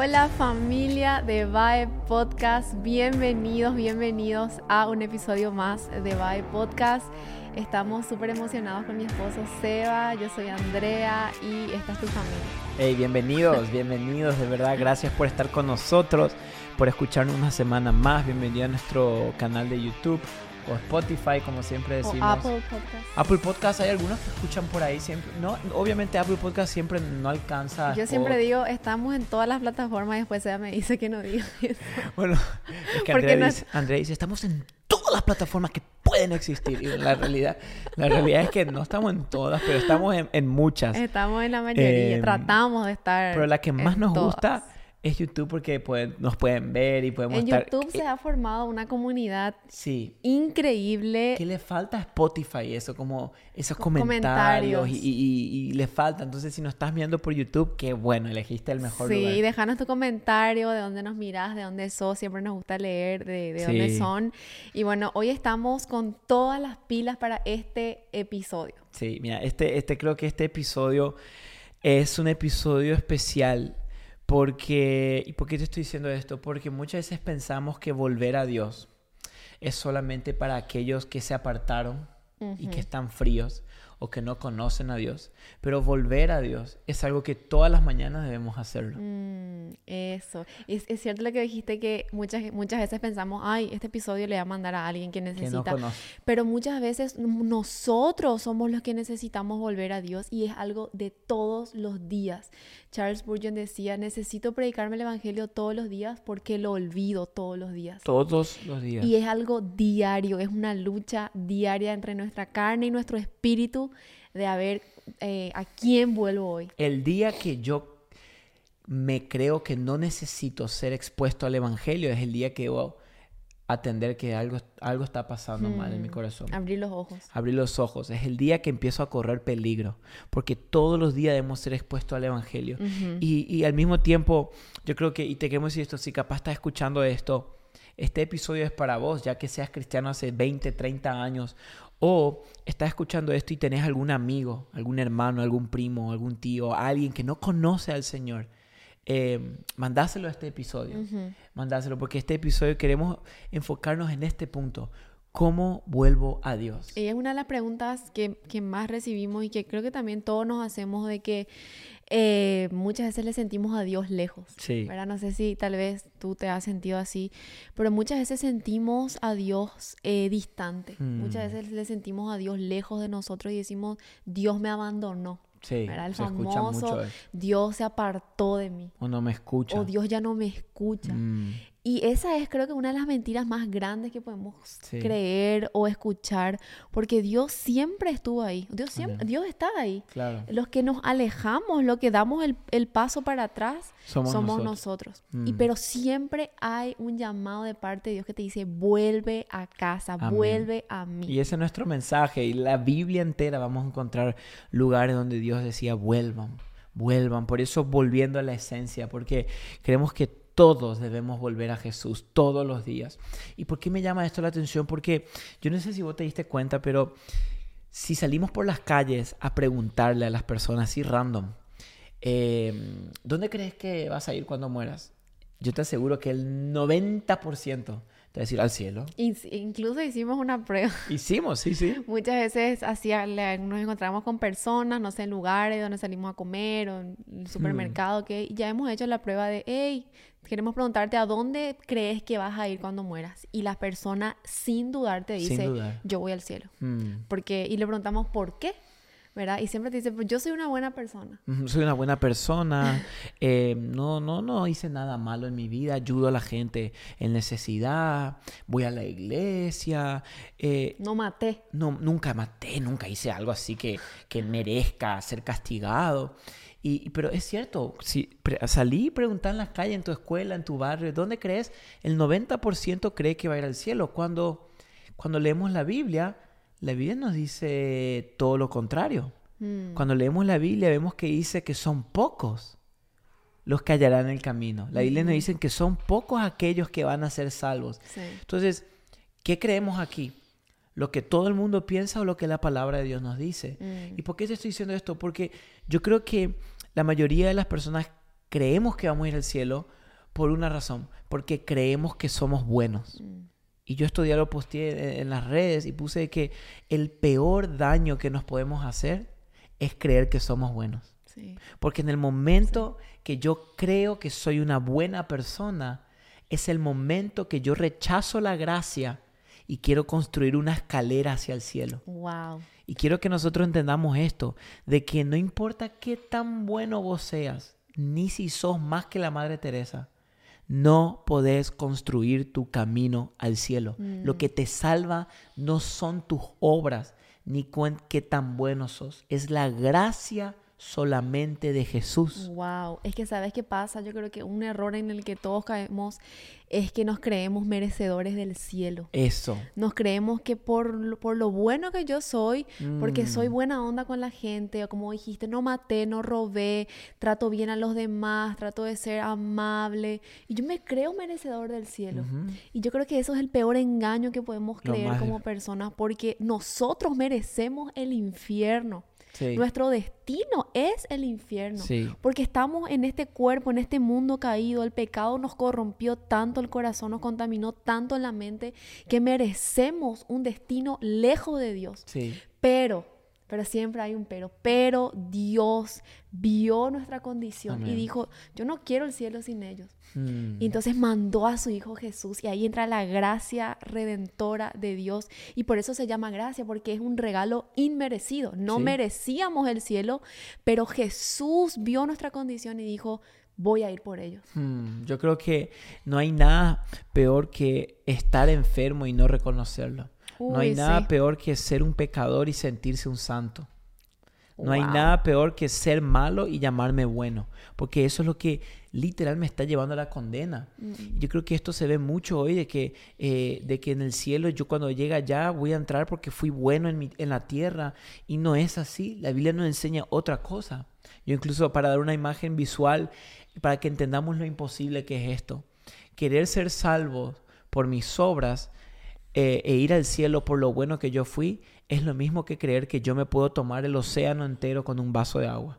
Hola familia de Vae Podcast, bienvenidos, bienvenidos a un episodio más de Vae Podcast. Estamos súper emocionados con mi esposo Seba, yo soy Andrea y esta es tu familia. Hey, bienvenidos, bienvenidos, de verdad, gracias por estar con nosotros, por escucharnos una semana más, bienvenido a nuestro canal de YouTube o Spotify, como siempre decimos. O Apple Podcast. Apple Podcast, hay algunos que escuchan por ahí siempre. No, obviamente Apple Podcast siempre no alcanza. Yo siempre digo, estamos en todas las plataformas y después ella me dice que no diga eso. Bueno, es que Andrea, dice, Andrea dice, estamos en todas las plataformas que pueden existir. Y la realidad, la realidad es que no estamos en todas, pero estamos en, muchas. Estamos en la mayoría, em, tratamos de estar. Pero la que más nos gusta es YouTube porque nos pueden ver y podemos en estar... En YouTube se ha formado una comunidad sí. increíble. ¿Qué le falta a Spotify? Eso, como esos comentarios, Y, le falta. Entonces, si nos estás viendo por YouTube, qué bueno, elegiste el mejor lugar. Sí, déjanos tu comentario, de dónde nos miras, de dónde sos. Siempre nos gusta leer de, de dónde son. Y bueno, hoy estamos con todas las pilas para este episodio. Sí, mira, este, este creo que este episodio es un episodio especial porque, ¿y por qué te estoy diciendo esto? Porque muchas veces pensamos que volver a Dios es solamente para aquellos que se apartaron y que están fríos o que no conocen a Dios. Pero volver a Dios es algo que todas las mañanas debemos hacerlo. Mm, eso. Es, es, cierto lo que dijiste que muchas, muchas veces pensamos, ay, este episodio le va a mandar a alguien que necesita. Pero muchas veces nosotros somos los que necesitamos volver a Dios y es algo de todos los días. Charles Spurgeon decía, necesito predicarme el Evangelio todos los días porque lo olvido todos los días. Todos los días. Y es algo diario, es una lucha diaria entre nuestra carne y nuestro espíritu de a ver eh, a quién vuelvo hoy. El día que yo me creo que no necesito ser expuesto al Evangelio es el día que debo atender que algo, algo está pasando mal en mi hmm. corazón. Abrir los ojos. Abrir los ojos. Es el día que empiezo a correr peligro, porque todos los días debemos ser expuestos al Evangelio. y, y, al mismo tiempo, yo creo que, y te queremos decir esto, si capaz estás escuchando esto, este episodio es para vos, ya que seas cristiano hace 20, 30 años o estás escuchando esto y tenés algún amigo, algún hermano, algún primo, algún tío, alguien que no conoce al Señor. Eh, mandáselo a este episodio. Mandáselo porque este episodio queremos enfocarnos en este punto. ¿Cómo vuelvo a Dios? Y es una de las preguntas que, que más recibimos y que creo que también todos nos hacemos de que eh, muchas veces le sentimos a Dios lejos. Sí. ¿verdad? No sé si tal vez tú te has sentido así, pero muchas veces sentimos a Dios eh, distante. Muchas mm. veces le sentimos a Dios lejos de nosotros y decimos, Dios me abandonó. Sí, ¿verdad? El famoso Dios se apartó de mí. O no me escucha. O Dios ya no me escucha. Mm. Y esa es creo que una de las mentiras más grandes que podemos creer o escuchar, porque Dios siempre estuvo ahí, Dios, siempre, Dios está ahí. Claro. Los que nos alejamos, los que damos el, paso para atrás, somos, nosotros. Y, mm. pero siempre hay un llamado de parte de Dios que te dice, vuelve a casa, vuelve a mí. Y ese es nuestro mensaje. Y la Biblia entera vamos a encontrar lugares donde Dios decía, vuelvan, vuelvan. Por eso volviendo a la esencia, porque creemos que todos debemos volver a Jesús todos los días. ¿Y por qué me llama esto la atención? Porque yo no sé si vos te diste cuenta, pero si salimos por las calles a preguntarle a las personas así random, em, ¿dónde crees que vas a ir cuando mueras? Yo te aseguro que el 90% te decir al cielo. Incluso hicimos una prueba. Hicimos, sí, sí. Muchas veces hacía, nos encontramos con personas, no sé, en lugares donde salimos a comer o en el supermercado, que ya hemos hecho la prueba de, hey, queremos preguntarte a dónde crees que vas a ir cuando mueras. Y la persona sin dudar te dice, yo voy al cielo. Mm. Porque, y le preguntamos por qué. ¿Verdad? Y siempre te dice, pues yo soy una buena persona. Soy una buena persona, eh, no, no, no hice nada malo en mi vida, ayudo a la gente en necesidad, voy a la iglesia. Eh, no maté. No, nunca maté, nunca hice algo así que, que merezca ser castigado. Y, pero es cierto, si salí y preguntar en las calles, en tu escuela, en tu barrio, ¿dónde crees? El 90% cree que va a ir al cielo. Cuando, cuando leemos la Biblia, la Biblia nos dice todo lo contrario. Mm. Cuando leemos la Biblia vemos que dice que son pocos los que hallarán el camino. La Biblia nos dice que son pocos aquellos que van a ser salvos. Entonces, ¿qué creemos aquí? ¿Lo que todo el mundo piensa o lo que la palabra de Dios nos dice? Mm. ¿Y por qué te estoy diciendo esto? Porque yo creo que la mayoría de las personas creemos que vamos a ir al cielo por una razón, porque creemos que somos buenos. Mm. Y yo esto lo posteé en las redes y puse que el peor daño que nos podemos hacer es creer que somos buenos. Porque en el momento que yo creo que soy una buena persona, es el momento que yo rechazo la gracia y quiero construir una escalera hacia el cielo. Wow. Y quiero que nosotros entendamos esto, de que no importa qué tan bueno vos seas, ni si sos más que la Madre Teresa, no podés construir tu camino al cielo. Lo mm. que te salva no son tus obras, ni qué tan bueno sos. Es la gracia solamente de Jesús. Wow, es que sabes qué pasa, yo creo que un error en el que todos caemos es que nos creemos merecedores del cielo. Eso. Nos creemos que por, por lo bueno que yo soy, porque soy mm. buena onda con la gente, o como dijiste, no maté, no robé, trato bien a los demás, trato de ser amable, y yo me creo merecedor del cielo. Y yo creo que eso es el peor engaño que podemos creer como personas, porque nosotros merecemos el infierno. Nuestro destino es el infierno. Porque estamos en este cuerpo, en este mundo caído. El pecado nos corrompió tanto el corazón, nos contaminó tanto la mente que merecemos un destino lejos de Dios. Pero pero siempre hay un pero. Pero Dios vio nuestra condición y dijo, yo no quiero el cielo sin ellos. Hmm. Y entonces mandó a su Hijo Jesús y ahí entra la gracia redentora de Dios. Y por eso se llama gracia, porque es un regalo inmerecido. No merecíamos el cielo, pero Jesús vio nuestra condición y dijo, voy a ir por ellos. Hmm. Yo creo que no hay nada peor que estar enfermo y no reconocerlo no hay nada peor que ser un pecador y sentirse un santo. No hay nada peor que ser malo y llamarme bueno, porque eso es lo que literal me está llevando a la condena. Mm. Yo creo que esto se ve mucho hoy de que, eh, de que en el cielo yo cuando llega allá voy a entrar porque fui bueno en, en la tierra y no es así. La Biblia nos enseña otra cosa. Yo incluso para dar una imagen visual, para que entendamos lo imposible que es esto, querer ser salvo por mis obras eh, e ir al cielo por lo bueno que yo fui, es lo mismo que creer que yo me puedo tomar el océano entero con un vaso de agua.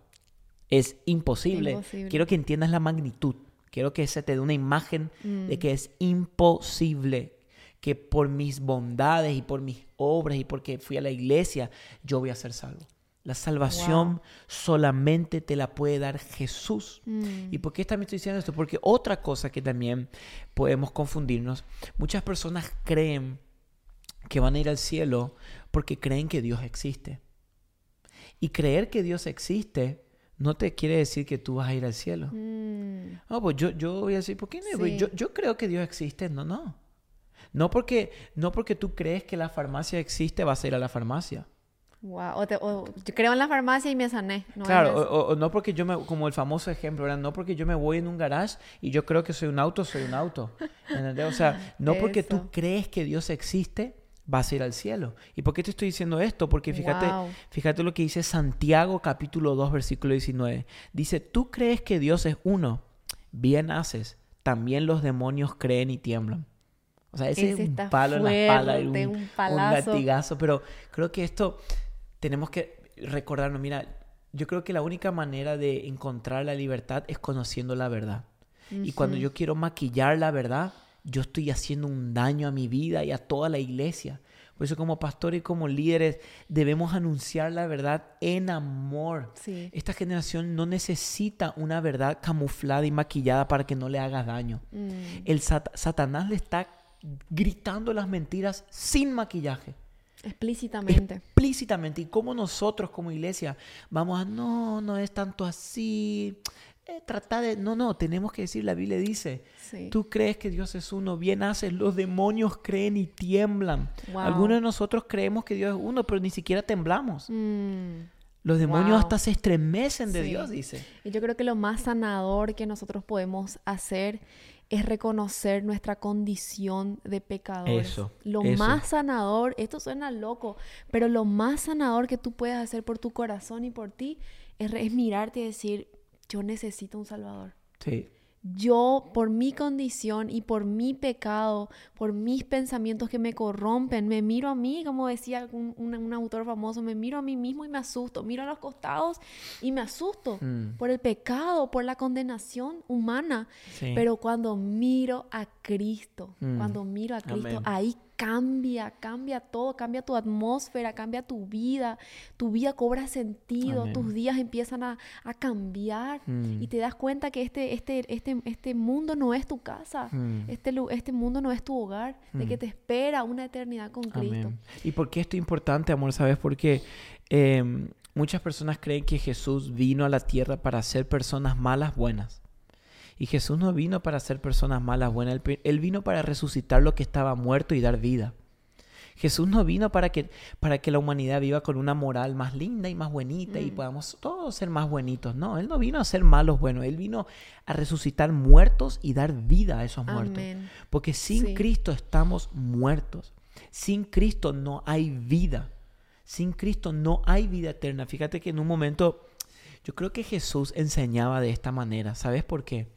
Es imposible. Quiero que entiendas la magnitud. Quiero que se te dé una imagen de mm. que es imposible que por mis bondades y por mis obras y porque fui a la iglesia, yo voy a ser salvo. La salvación solamente te la puede dar Jesús. Mm. ¿Y por qué también estoy diciendo esto? Porque otra cosa que también podemos confundirnos, muchas personas creen que van a ir al cielo porque creen que Dios existe. Y creer que Dios existe no te quiere decir que tú vas a ir al cielo. Mm. No, pues yo, yo voy a decir, ¿por qué no? Yo, yo creo que Dios existe. No, no. No porque, no porque tú crees que la farmacia existe, vas a ir a la farmacia. Wow. O, yo creo en la farmacia y me sané. claro, o, no porque yo me, como el famoso ejemplo, ¿verdad? No porque yo me voy en un garage y yo creo que soy un auto, soy un auto. ¿Entendés? O sea, no porque tú crees que Dios existe, vas a ir al cielo. ¿Y por qué te estoy diciendo esto? Porque fíjate, fíjate lo que dice Santiago capítulo 2 versículo 19. Dice, tú crees que Dios es uno, bien haces, también los demonios creen y tiemblan. O sea, ese, es un palo en la espalda, un, un, un latigazo, pero creo que esto tenemos que recordarnos, mira, yo creo que la única manera de encontrar la libertad es conociendo la verdad. Y cuando yo quiero maquillar la verdad, yo estoy haciendo un daño a mi vida y a toda la iglesia. Por eso como pastor y como líderes debemos anunciar la verdad en amor. Esta generación no necesita una verdad camuflada y maquillada para que no le haga daño. Mm. El Satanás le está gritando las mentiras sin maquillaje. Explícitamente. Explícitamente. Y como nosotros como iglesia vamos a, no, no es tanto así. Eh, trata de, no, no, tenemos que decir, la Biblia dice, tú crees que Dios es uno, bien haces, los demonios creen y tiemblan. Algunos de nosotros creemos que Dios es uno, pero ni siquiera temblamos. Mm. Los demonios hasta se estremecen de Dios, dice. Y yo creo que lo más sanador que nosotros podemos hacer es reconocer nuestra condición de pecadores. Eso, lo más sanador, esto suena loco, pero lo más sanador que tú puedes hacer por tu corazón y por ti es, mirarte y decir, yo necesito un Salvador. Sí. Yo por mi condición y por mi pecado, por mis pensamientos que me corrompen, me miro a mí, como decía un, autor famoso, me miro a mí mismo y me asusto, miro a los costados y me asusto mm. por el pecado, por la condenación humana. Pero cuando miro a Cristo, mm. cuando miro a Cristo, ahí cambia, cambia todo, cambia tu atmósfera, cambia tu vida, tu vida cobra sentido, tus días empiezan a, cambiar y te das cuenta que este, este, este, este mundo no es tu casa, este, este mundo no es tu hogar, de que te espera una eternidad con Cristo. ¿Y por qué esto es importante, amor? ¿Sabes? Porque em, muchas personas creen que Jesús vino a la tierra para hacer personas malas buenas. Y Jesús no vino para hacer personas malas, buenas. Él, vino para resucitar lo que estaba muerto y dar vida. Jesús no vino para que, para que la humanidad viva con una moral más linda y más bonita y mm. podamos todos ser más bonitos. No, Él no vino a ser malos buenos. Él vino a resucitar muertos y dar vida a esos muertos. Porque sin Cristo estamos muertos. Sin Cristo no hay vida. Sin Cristo no hay vida eterna. Fíjate que en un momento yo creo que Jesús enseñaba de esta manera. ¿Sabes por qué?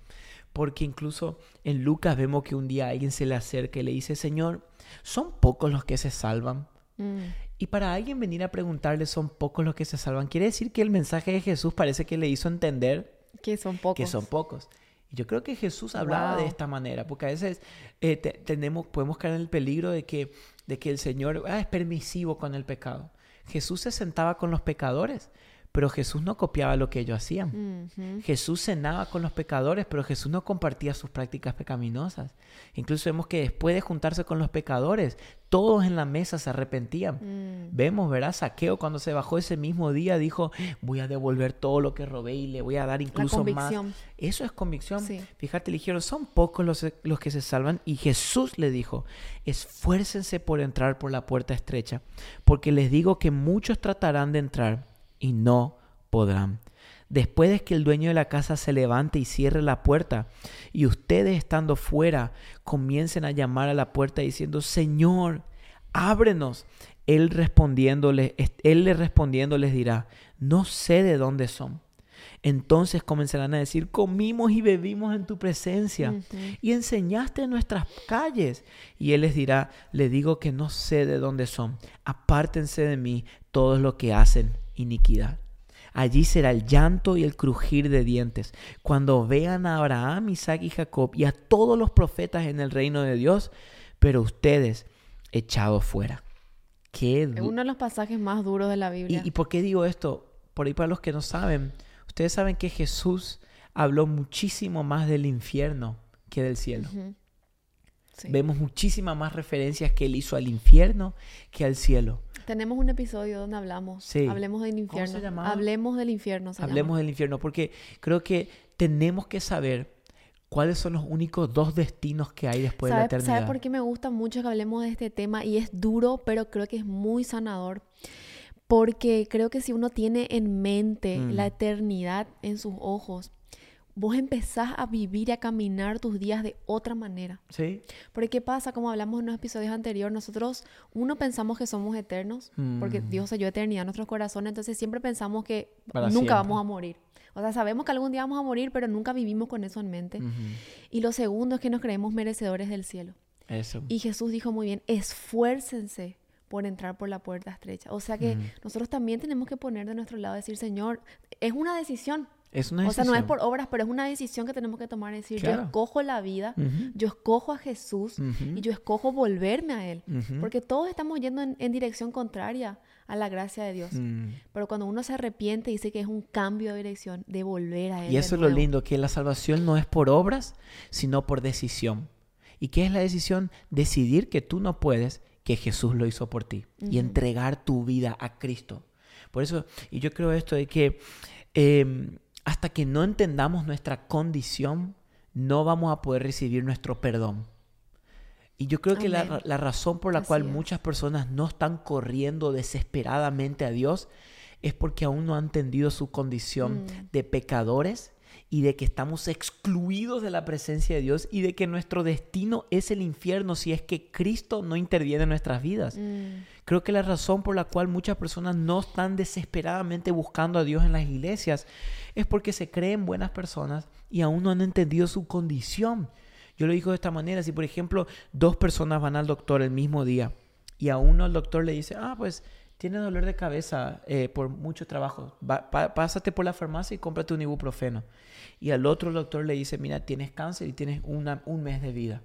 Porque incluso en Lucas vemos que un día alguien se le acerca y le dice, Señor, son pocos los que se salvan. Mm. Y para alguien venir a preguntarle, son pocos los que se salvan, quiere decir que el mensaje de Jesús parece que le hizo entender que son pocos. Que son pocos. Y yo creo que Jesús hablaba de esta manera, porque a veces eh, tenemos, podemos caer en el peligro de que, de que el Señor ah, es permisivo con el pecado. Jesús se sentaba con los pecadores, pero Jesús no copiaba lo que ellos hacían. Jesús cenaba con los pecadores, pero Jesús no compartía sus prácticas pecaminosas. Incluso vemos que después de juntarse con los pecadores, todos en la mesa se arrepentían. Mm. Vemos, ¿verdad? Saqueo cuando se bajó ese mismo día dijo, voy a devolver todo lo que robé y le voy a dar incluso más. Eso es convicción. Fíjate, le dijeron, son pocos los, los que se salvan y Jesús le dijo, esfuércense por entrar por la puerta estrecha, porque les digo que muchos tratarán de entrar y no podrán. Después de que el dueño de la casa se levante y cierre la puerta, y ustedes estando fuera comiencen a llamar a la puerta diciendo, Señor, ábrenos. Él respondiéndole, él le respondiendo les dirá, no sé de dónde son. Entonces comenzarán a decir, comimos y bebimos en tu presencia y enseñaste en nuestras calles. Y él les dirá, le digo que no sé de dónde son. Apártense de mí todos los que hacen iniquidad. Allí será el llanto y el crujir de dientes, cuando vean a Abraham, Isaac y Jacob y a todos los profetas en el reino de Dios, pero ustedes echados fuera. Qué es uno de los pasajes más duros de la Biblia. ¿Y, por qué digo esto? Por ahí para los que no saben, ustedes saben que Jesús habló muchísimo más del infierno que del cielo. Vemos muchísimas más referencias que él hizo al infierno que al cielo. Tenemos un episodio donde hablamos. Sí. Hablemos del infierno. ¿Cómo se Hablemos del infierno. Hablemos del infierno, porque creo que tenemos que saber cuáles son los únicos dos destinos que hay después de la eternidad. ¿Sabes por qué me gusta mucho que hablemos de este tema? Y es duro, pero creo que es muy sanador. Porque creo que si uno tiene en mente mm. la eternidad en sus ojos, vos empezás a vivir y a caminar tus días de otra manera. Sí. Porque ¿qué pasa? Como hablamos en los episodios anteriores, nosotros, uno, pensamos que somos eternos, porque mm. Dios selló eternidad en nuestros corazones, entonces siempre pensamos que nunca vamos a morir. O sea, sabemos que algún día vamos a morir, pero nunca vivimos con eso en mente. Y lo segundo es que nos creemos merecedores del cielo. Eso. Y Jesús dijo muy bien, esfuércense por entrar por la puerta estrecha. O sea que nosotros también tenemos que poner de nuestro lado, decir, Señor, es una decisión. O sea, no es por obras, pero es una decisión que tenemos que tomar. Es decir, yo escojo la vida, yo escojo a Jesús y yo escojo volverme a Él. Porque todos estamos yendo en, dirección contraria a la gracia de Dios. Mm. Pero cuando uno se arrepiente, dice que es un cambio de dirección, de volver a Él. Y eso es lo lindo, que la salvación no es por obras, sino por decisión. ¿Y qué es la decisión? Decidir que tú no puedes, que Jesús lo hizo por ti. Y entregar tu vida a Cristo. Por eso, y yo creo esto de que... Em, hasta que no entendamos nuestra condición, no vamos a poder recibir nuestro perdón. Y yo creo que la, razón por la cual muchas personas no están corriendo desesperadamente a Dios es porque aún no han entendido su condición mm. de pecadores y de que estamos excluidos de la presencia de Dios y de que nuestro destino es el infierno si es que Cristo no interviene en nuestras vidas. Mm. Creo que la razón por la cual muchas personas no están desesperadamente buscando a Dios en las iglesias es porque se creen buenas personas y aún no han entendido su condición. Yo lo digo de esta manera, si por ejemplo dos personas van al doctor el mismo día y a uno el doctor le dice, ah, pues tiene dolor de cabeza eh, por mucho trabajo, pásate por la farmacia y cómprate un ibuprofeno. Y al otro doctor le dice, mira, tienes cáncer y tienes un mes de vida.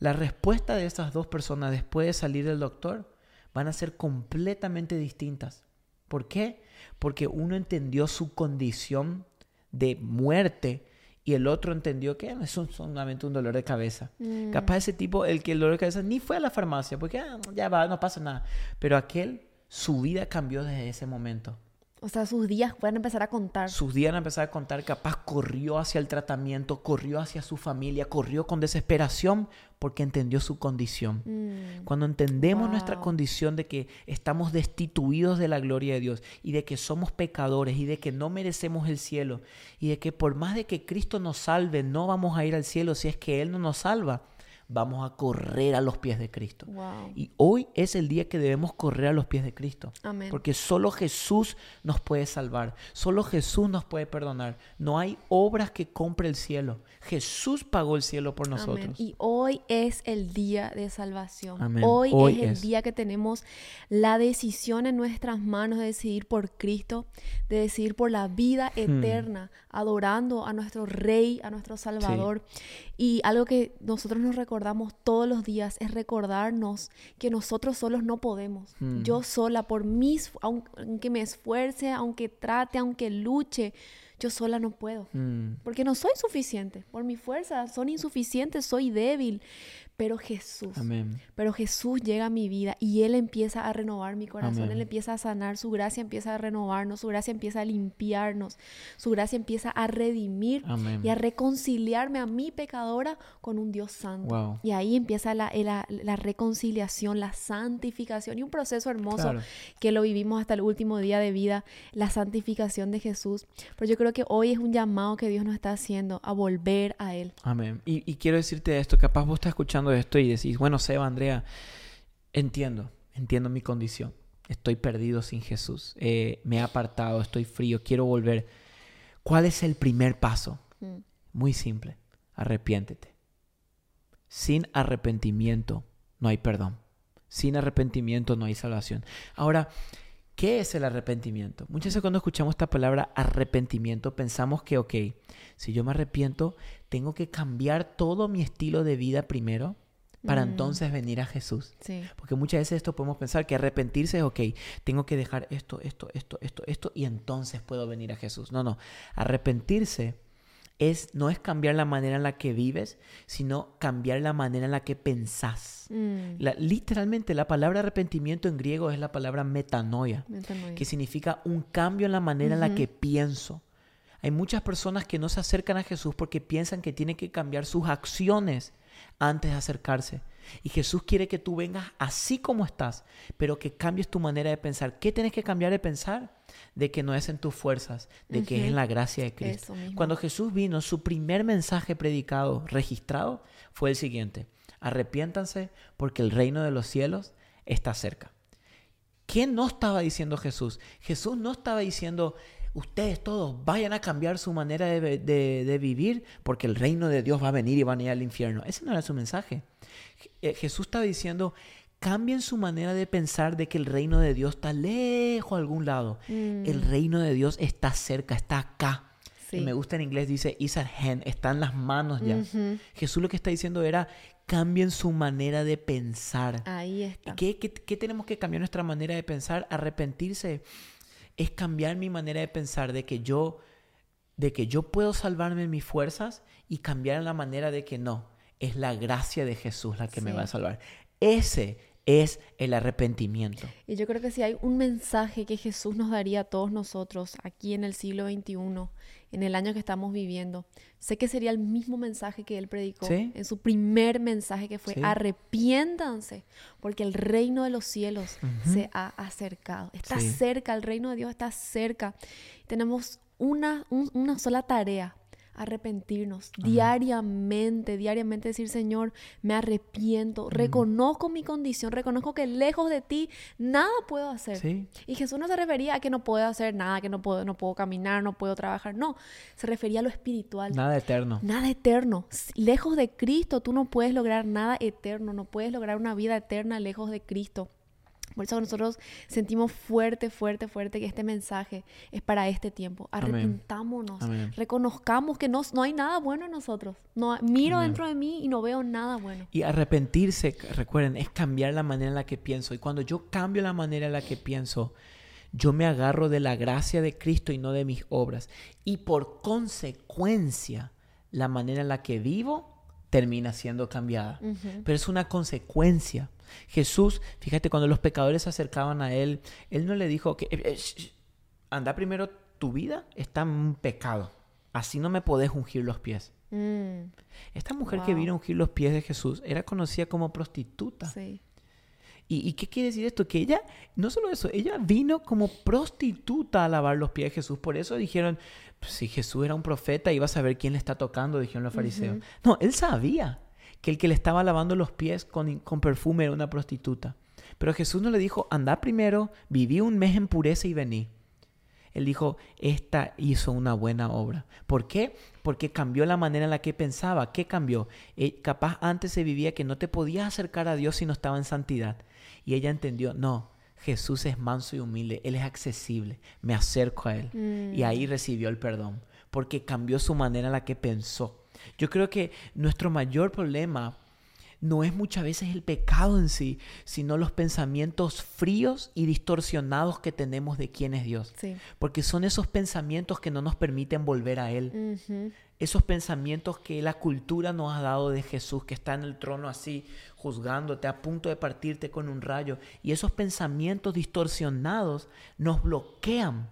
La respuesta de estas dos personas después de salir del doctor van a ser completamente distintas. ¿Por qué? Porque uno entendió su condición de muerte y el otro entendió que es solamente un dolor de cabeza. Mm. Capaz ese tipo, el que el dolor de cabeza ni fue a la farmacia, porque ah, ya va, no pasa nada. Pero aquel su vida cambió desde ese momento. O sea, sus días pueden empezar a contar. Sus días van a empezar a contar. Capaz corrió hacia el tratamiento, corrió hacia su familia, corrió con desesperación porque entendió su condición. Mm. Cuando entendemos nuestra condición de que estamos destituidos de la gloria de Dios y de que somos pecadores y de que no merecemos el cielo y de que por más de que Cristo nos salve, no vamos a ir al cielo si es que Él no nos salva vamos a correr a los pies de Cristo. Y hoy es el día que debemos correr a los pies de Cristo. Porque solo Jesús nos puede salvar, solo Jesús nos puede perdonar. No hay obras que compre el cielo. Jesús pagó el cielo por nosotros. Y hoy es el día de salvación. Hoy, es el día que tenemos la decisión en nuestras manos de decidir por Cristo, de decidir por la vida hmm. eterna, adorando a nuestro Rey, a nuestro Salvador. Y algo que nosotros nos recordamos todos los días es recordarnos que nosotros solos no podemos. Hmm. Yo sola, por mis, aunque me esfuerce, aunque trate, aunque luche, yo sola no puedo. Hmm. Porque no soy suficiente. Por mi fuerza son insuficientes, soy débil pero Jesús. Pero Jesús llega a mi vida y Él empieza a renovar mi corazón, Él empieza a sanar, su gracia empieza a renovarnos, su gracia empieza a limpiarnos, su gracia empieza a redimir y a reconciliarme a mi pecadora con un Dios santo. Y ahí empieza la, la, reconciliación, la santificación y un proceso hermoso que lo vivimos hasta el último día de vida, la santificación de Jesús. Pero yo creo que hoy es un llamado que Dios nos está haciendo a volver a Él. Amén. Y, y quiero decirte esto, capaz vos estás escuchando esto y decís, bueno, Seba, Andrea, entiendo, entiendo mi condición. Estoy perdido sin Jesús. Eh, me he apartado, estoy frío, quiero volver. ¿Cuál es el primer paso? Mm. Muy simple. Arrepiéntete. Sin arrepentimiento no hay perdón. Sin arrepentimiento no hay salvación. Ahora, ¿qué es el arrepentimiento? Muchas veces cuando escuchamos esta palabra arrepentimiento pensamos que, ok, si yo me arrepiento, tengo que cambiar todo mi estilo de vida primero para mm. entonces venir a Jesús. Porque muchas veces esto podemos pensar que arrepentirse es, ok, tengo que dejar esto, esto, esto, esto, esto, y entonces puedo venir a Jesús. No, no, arrepentirse es, no es cambiar la manera en la que vives, sino cambiar la manera en la que pensás. Mm. literalmente la palabra arrepentimiento en griego es la palabra metanoia, que significa un cambio en la manera en la que pienso. Hay muchas personas que no se acercan a Jesús porque piensan que tienen que cambiar sus acciones antes de acercarse. Y Jesús quiere que tú vengas así como estás, pero que cambies tu manera de pensar. ¿Qué tienes que cambiar de pensar? De que no es en tus fuerzas, de que es en la gracia de Cristo. Cuando Jesús vino, su primer mensaje predicado, registrado, fue el siguiente. Arrepiéntanse porque el reino de los cielos está cerca. ¿Qué no estaba diciendo Jesús? Jesús no estaba diciendo, ustedes todos vayan a cambiar su manera de, vivir porque el reino de Dios va a venir y van a ir al infierno. Ese no era su mensaje. Eh, Jesús estaba diciendo, cambien su manera de pensar de que el reino de Dios está lejos a algún lado. Mm. El reino de Dios está cerca, está acá. Y me gusta en inglés, dice, is at hand, está en las manos ya. Jesús lo que está diciendo era, cambien su manera de pensar. Ahí está. ¿Qué, qué, qué tenemos que cambiar nuestra manera de pensar? Arrepentirse es cambiar mi manera de pensar de que yo de que yo puedo salvarme en mis fuerzas y cambiar la manera de que no, es la gracia de Jesús la que me va a salvar. Ese es el arrepentimiento. Y yo creo que si hay un mensaje que Jesús nos daría a todos nosotros aquí en el siglo XXI, en el año que estamos viviendo, sé que sería el mismo mensaje que él predicó en su primer mensaje que fue arrepiéntanse, porque el reino de los cielos se ha acercado. Está cerca, el reino de Dios está cerca. Tenemos una, una sola tarea arrepentirnos diariamente, diariamente decir, Señor, me arrepiento, reconozco mi condición, reconozco que lejos de ti nada puedo hacer. Y Jesús no se refería a que no puedo hacer nada, que no puedo, no puedo caminar, no puedo trabajar, no, se refería a lo espiritual. Nada eterno. Nada eterno. Lejos de Cristo tú no puedes lograr nada eterno, no puedes lograr una vida eterna lejos de Cristo. Por eso nosotros sentimos fuerte, fuerte, fuerte que este mensaje es para este tiempo. Arrepentámonos, reconozcamos que no, no hay nada bueno en nosotros. No, miro dentro de mí y no veo nada bueno. Y arrepentirse, recuerden, es cambiar la manera en la que pienso. Y cuando yo cambio la manera en la que pienso, yo me agarro de la gracia de Cristo y no de mis obras. Y por consecuencia, la manera en la que vivo termina siendo cambiada. Pero es una consecuencia. Jesús, fíjate, cuando los pecadores se acercaban a Él, Él no le dijo que, eh, eh, anda primero, tu vida está en un pecado. Así no me podés ungir los pies. Mm. Esta mujer que vino a ungir los pies de Jesús era conocida como prostituta. Sí. ¿Y, qué quiere decir esto? Que ella, no solo eso, ella vino como prostituta a lavar los pies de Jesús. Por eso dijeron, pues, si Jesús era un profeta, iba a saber quién le está tocando, dijeron los fariseos. No, él sabía que el que le estaba lavando los pies con, con perfume era una prostituta. Pero Jesús no le dijo, anda primero, viví un mes en pureza y vení. Él dijo, esta hizo una buena obra. ¿Por qué? Porque cambió la manera en la que pensaba. ¿Qué cambió? Eh, capaz antes se vivía que no te podías acercar a Dios si no estaba en santidad. Y ella entendió, no, Jesús es manso y humilde, Él es accesible, me acerco a Él. Y ahí mm. recibió el perdón, porque cambió su manera en la que pensó. Yo creo que nuestro mayor problema no es muchas veces el pecado en sí, sino los pensamientos fríos y distorsionados que tenemos de quién es Dios. Porque son esos pensamientos que no nos permiten volver a Él. Esos pensamientos que la cultura nos ha dado de Jesús, que está en el trono así, juzgándote, a punto de partirte con un rayo. Y esos pensamientos distorsionados nos bloquean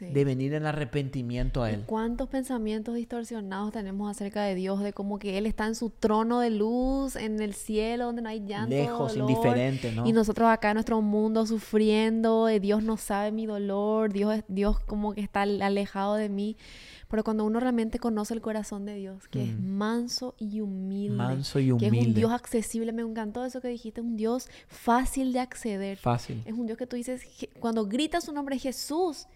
de venir en arrepentimiento a Él. ¿Cuántos pensamientos distorsionados tenemos acerca de Dios? De como que Él está en su trono de luz, en el cielo, donde no hay llanto. Lejos, indiferente, ¿no? Y nosotros acá en nuestro mundo sufriendo, Dios no sabe mi dolor, Dios, Dios como que está alejado de mí. Pero cuando uno realmente conoce el corazón de Dios, que es mm. manso y humilde, manso y humilde, que es un Dios accesible, me encantó eso que dijiste, un Dios fácil de acceder. Fácil. Es un Dios que tú dices, cuando gritas su nombre Jesús,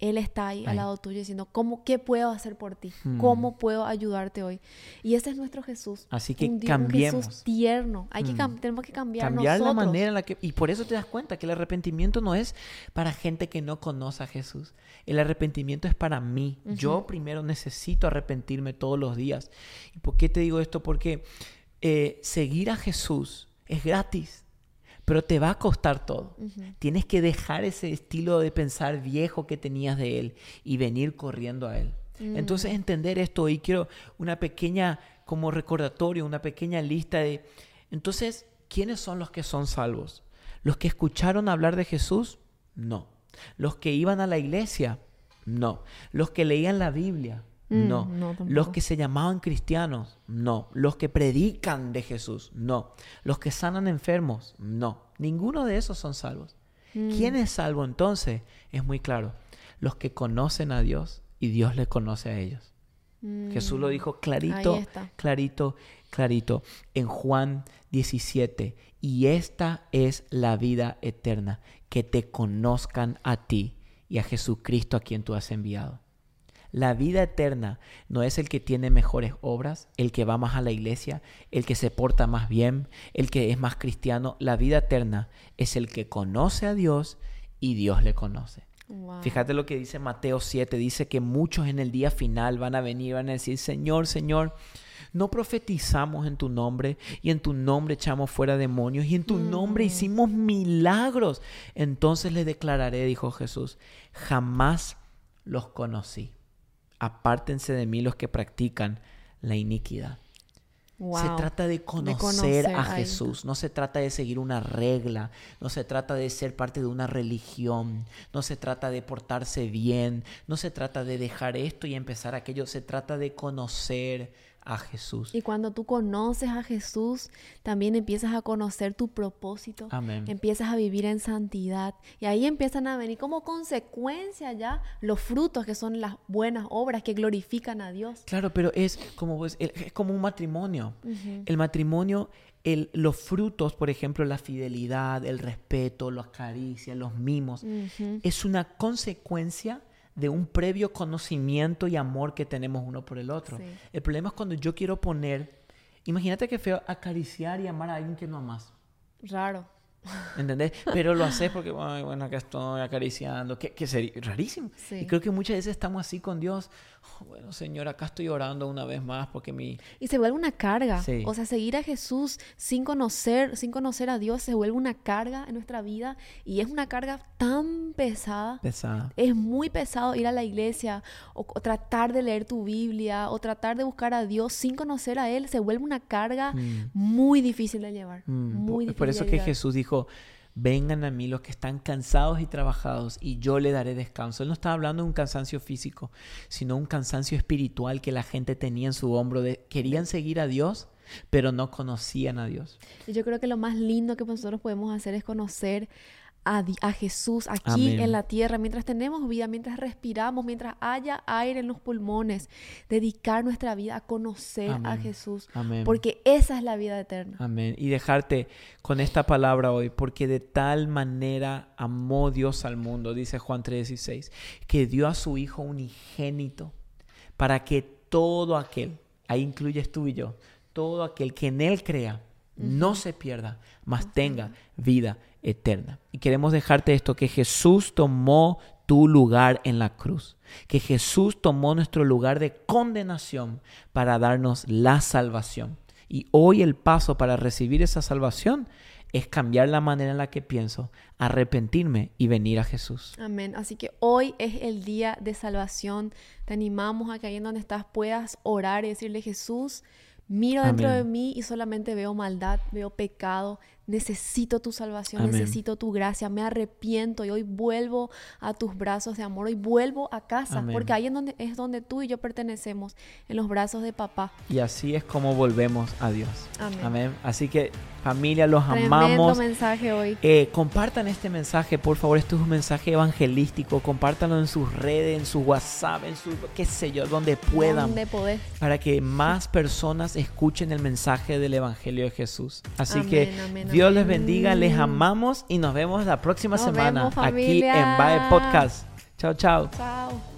él está ahí, al lado tuyo diciendo, ¿cómo, ¿qué puedo hacer por ti? Hmm. ¿Cómo puedo ayudarte hoy? Y ese es nuestro Jesús. Así que cambiemos. Jesús tierno. Hay que hmm. tenemos que cambiar Cambiar la manera en la que... Y por eso te das cuenta que el arrepentimiento no es para gente que no conoce a Jesús. El arrepentimiento es para mí. Yo primero necesito arrepentirme todos los días. ¿Y por qué te digo esto? Porque eh, seguir a Jesús es gratis pero te va a costar todo. Tienes que dejar ese estilo de pensar viejo que tenías de él y venir corriendo a él. Mm. Entonces entender esto y quiero una pequeña como recordatorio, una pequeña lista de entonces, ¿quiénes son los que son salvos? ¿Los que escucharon hablar de Jesús? No. ¿Los que iban a la iglesia? No. ¿Los que leían la Biblia? Mm, no. los que se llamaban cristianos, no. Los que predican de Jesús, no. Los que sanan enfermos, no. Ninguno de esos son salvos. Mm. ¿Quién es salvo entonces? Es muy claro. Los que conocen a Dios y Dios les conoce a ellos. Mm. Jesús lo dijo clarito, clarito, clarito en Juan 17. Y esta es la vida eterna, que te conozcan a ti y a Jesucristo a quien tú has enviado. La vida eterna no es el que tiene mejores obras, el que va más a la iglesia, el que se porta más bien, el que es más cristiano. La vida eterna es el que conoce a Dios y Dios le conoce. Fíjate lo que dice Mateo 7, dice que muchos en el día final van a venir y van a decir, Señor, Señor, no profetizamos en tu nombre y en tu nombre echamos fuera demonios y en tu nombre mm. hicimos milagros. Entonces le declararé, dijo Jesús, jamás los conocí apártense de mí los que practican la iniquidad. Se trata de conocer, a, Jesús. No se trata de seguir una regla. No se trata de ser parte de una religión. No se trata de portarse bien. No se trata de dejar esto y empezar aquello. Se trata de conocer a Jesús. Y cuando tú conoces a Jesús, también empiezas a conocer tu propósito. Amén. Empiezas a vivir en santidad. Y ahí empiezan a venir como consecuencia ya los frutos que son las buenas obras que glorifican a Dios. Claro, pero es como, pues, es como un matrimonio. El matrimonio el, los frutos, por ejemplo, la fidelidad, el respeto, las caricias, los mimos, es una consecuencia de un previo conocimiento y amor que tenemos uno por el otro. El problema es cuando yo quiero poner, imagínate que feo acariciar y amar a alguien que no amas. Raro. ¿Entendés? Pero lo haces porque, bueno, acá estoy acariciando, que, que sería rarísimo. Y creo que muchas veces estamos así con Dios. Oh, bueno, Señor, acá estoy orando una vez más porque mi... Y se vuelve una carga. O sea, seguir a Jesús sin conocer, sin conocer a Dios se vuelve una carga en nuestra vida y es una carga tan pesada. Pesada. Es muy pesado ir a la iglesia o, tratar de leer tu Biblia o tratar de buscar a Dios sin conocer a Él. Se vuelve una carga mm. muy difícil de llevar. Mm. Muy difícil Por eso que Jesús dijo, vengan a mí los que están cansados y trabajados y yo le daré descanso. Él no estaba hablando de un cansancio físico, sino un cansancio espiritual que la gente tenía en su hombro. De, querían seguir a Dios, pero no conocían a Dios. Yo creo que lo más lindo que nosotros podemos hacer es conocer a, Jesús aquí en la tierra, mientras tenemos vida, mientras respiramos, mientras haya aire en los pulmones, dedicar nuestra vida a conocer a Jesús, porque esa es la vida eterna. Amén. Y dejarte con esta palabra hoy, porque de tal manera amó Dios al mundo, dice Juan 3:16, que dio a su Hijo unigénito para que todo aquel, ahí incluyes tú y yo, todo aquel que en Él crea, no se pierda, mas tenga vida eterna. Y queremos dejarte esto, que Jesús tomó tu lugar en la cruz, que Jesús tomó nuestro lugar de condenación para darnos la salvación. Y hoy el paso para recibir esa salvación es cambiar la manera en la que pienso, arrepentirme y venir a Jesús. Amén. Así que hoy es el día de salvación. Te animamos a que ahí en donde estás puedas orar y decirle, Jesús, miro dentro de mí y solamente veo maldad, veo pecado, necesito tu salvación, necesito tu gracia, me arrepiento y hoy vuelvo a tus brazos de amor, hoy vuelvo a casa, porque ahí es donde, es donde tú y yo pertenecemos, en los brazos de papá. Y así es como volvemos a Dios. Amén. Así que familia, los Tremendo amamos. mensaje hoy. Eh, compartan este mensaje, por favor, esto es un mensaje evangelístico, compártanlo en sus redes, en su WhatsApp, en su, qué sé yo, donde puedan. Donde poder. Para que más personas escuchen el mensaje del Evangelio de Jesús. Así que Dios les bendiga, les amamos y nos vemos la próxima semana aquí en Bae Podcast. chao. chao.